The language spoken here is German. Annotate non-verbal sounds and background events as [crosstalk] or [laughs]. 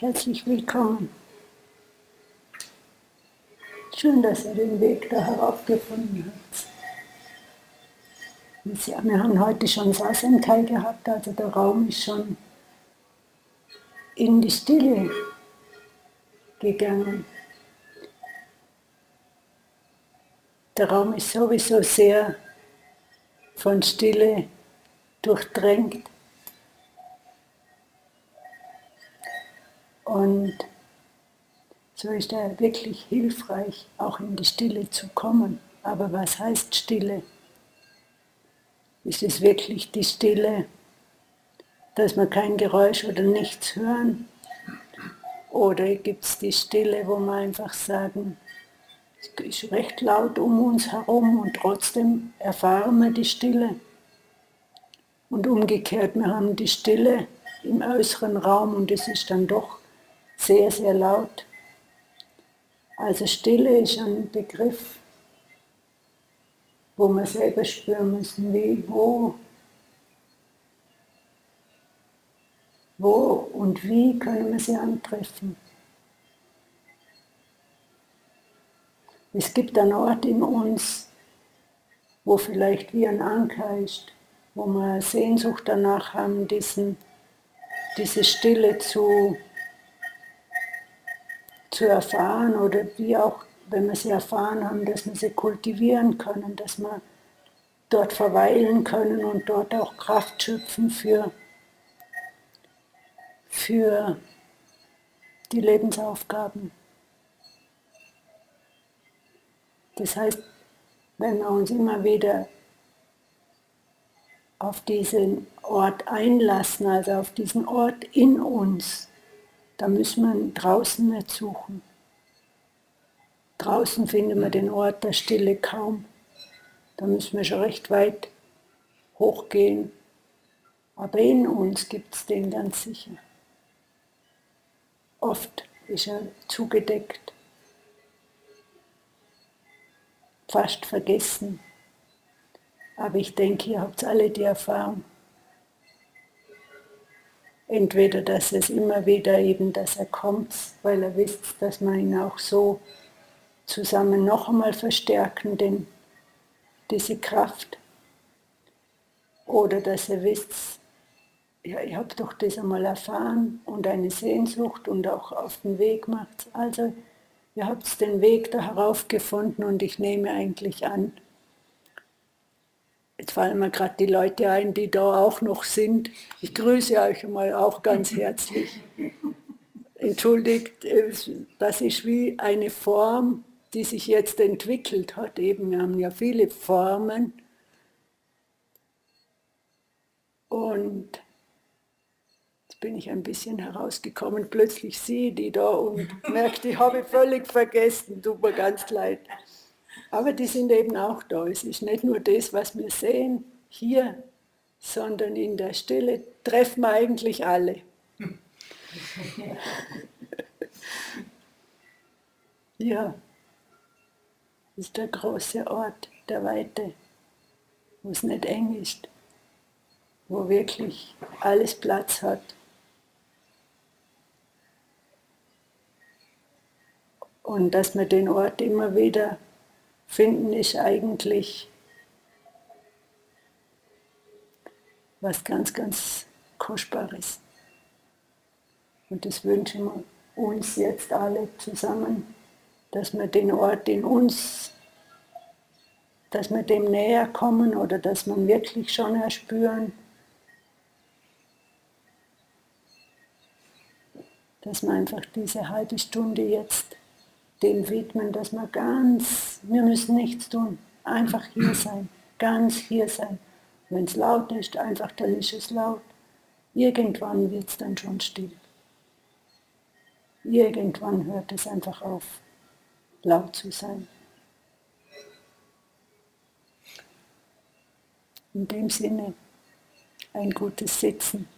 Herzlich willkommen. Schön, dass ihr den Weg da heraufgefunden habt. Wir haben heute schon Sasenkai gehabt, also der Raum ist schon in die Stille gegangen. Der Raum ist sowieso sehr von Stille durchdrängt. Und so ist er wirklich hilfreich, auch in die Stille zu kommen. Aber was heißt Stille? Ist es wirklich die Stille, dass wir kein Geräusch oder nichts hören? Oder gibt es die Stille, wo wir einfach sagen, es ist recht laut um uns herum und trotzdem erfahren wir die Stille? Und umgekehrt, wir haben die Stille im äußeren Raum und es ist dann doch sehr, sehr laut. Also Stille ist ein Begriff, wo wir selber spüren müssen, wie, wo, wo und wie können wir sie antreffen. Es gibt einen Ort in uns, wo vielleicht wie ein Anker ist, wo wir Sehnsucht danach haben, diesen, diese Stille zu zu erfahren oder wie auch, wenn wir sie erfahren haben, dass wir sie kultivieren können, dass wir dort verweilen können und dort auch Kraft schöpfen für, für die Lebensaufgaben. Das heißt, wenn wir uns immer wieder auf diesen Ort einlassen, also auf diesen Ort in uns, da müssen wir draußen nicht suchen. Draußen finden wir den Ort der Stille kaum. Da müssen wir schon recht weit hochgehen. Aber in uns gibt es den ganz sicher. Oft ist er zugedeckt, fast vergessen. Aber ich denke, ihr habt alle die Erfahrung. Entweder, dass es immer wieder eben, dass er kommt, weil er wisst, dass man ihn auch so zusammen noch einmal verstärken, denn diese Kraft. Oder dass er wisst, ja, ich habe doch das einmal erfahren und eine Sehnsucht und auch auf den Weg macht. Also ihr habt den Weg da heraufgefunden und ich nehme eigentlich an, Jetzt fallen mir gerade die Leute ein, die da auch noch sind. Ich grüße euch mal auch ganz [laughs] herzlich. Entschuldigt, das ist wie eine Form, die sich jetzt entwickelt hat. Eben, wir haben ja viele Formen. Und jetzt bin ich ein bisschen herausgekommen, plötzlich sehe die da und [laughs] merke, ich habe völlig vergessen, tut mir ganz leid. Aber die sind eben auch da. Es ist nicht nur das, was wir sehen hier, sondern in der Stille treffen wir eigentlich alle. [laughs] ja, das ist der große Ort der Weite, wo es nicht eng ist, wo wirklich alles Platz hat. Und dass man den Ort immer wieder finden ist eigentlich was ganz, ganz Kostbares. Und das wünschen wir uns jetzt alle zusammen, dass wir den Ort in uns, dass wir dem näher kommen oder dass wir wirklich schon erspüren, dass wir einfach diese halbe Stunde jetzt dem widmen, dass wir ganz, wir müssen nichts tun, einfach hier sein, ganz hier sein. Wenn es laut ist, einfach dann ist es laut. Irgendwann wird es dann schon still. Irgendwann hört es einfach auf, laut zu sein. In dem Sinne ein gutes Sitzen.